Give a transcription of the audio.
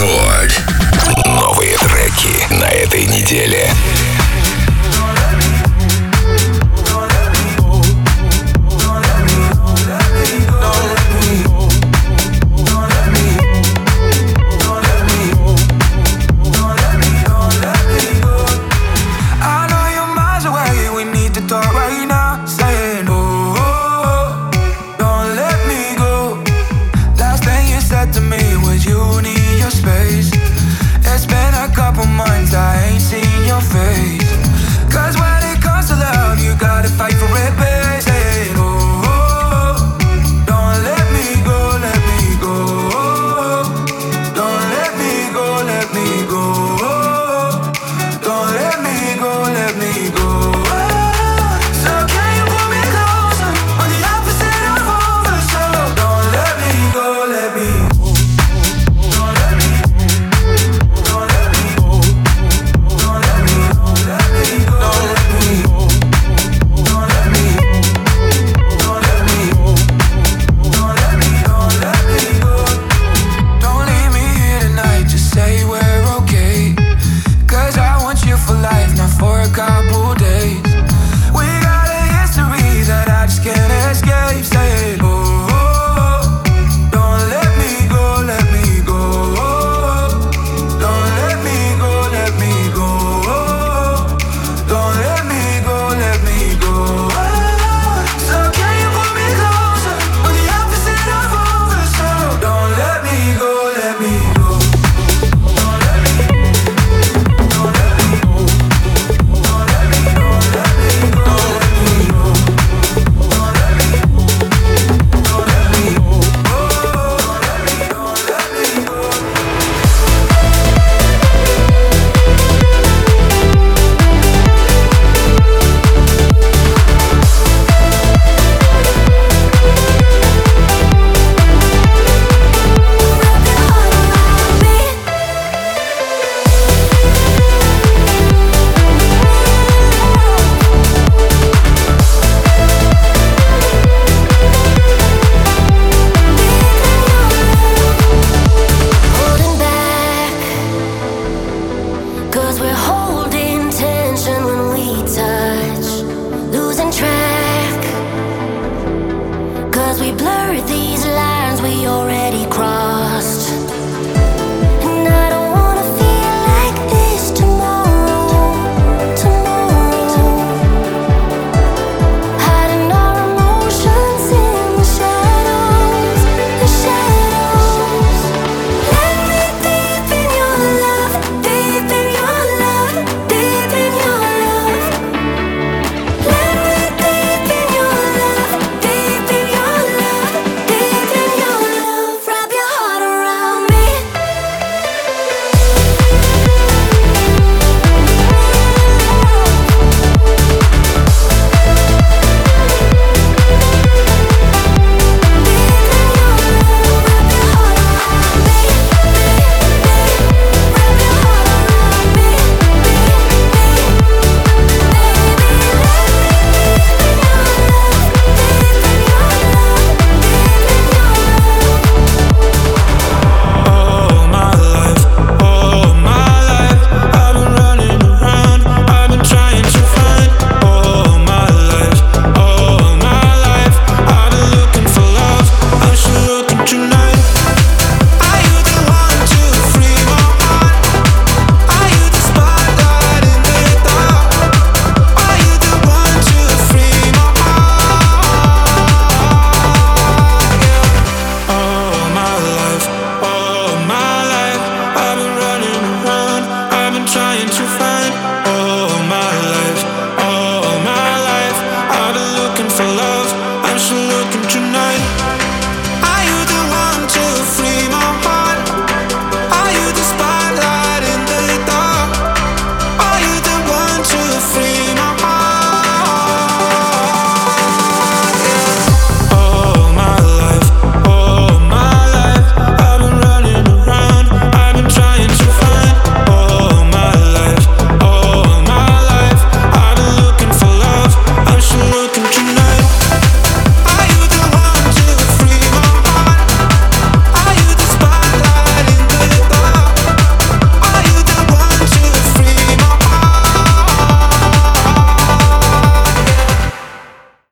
Рекорд. Новые треки на этой неделе. you mind's eye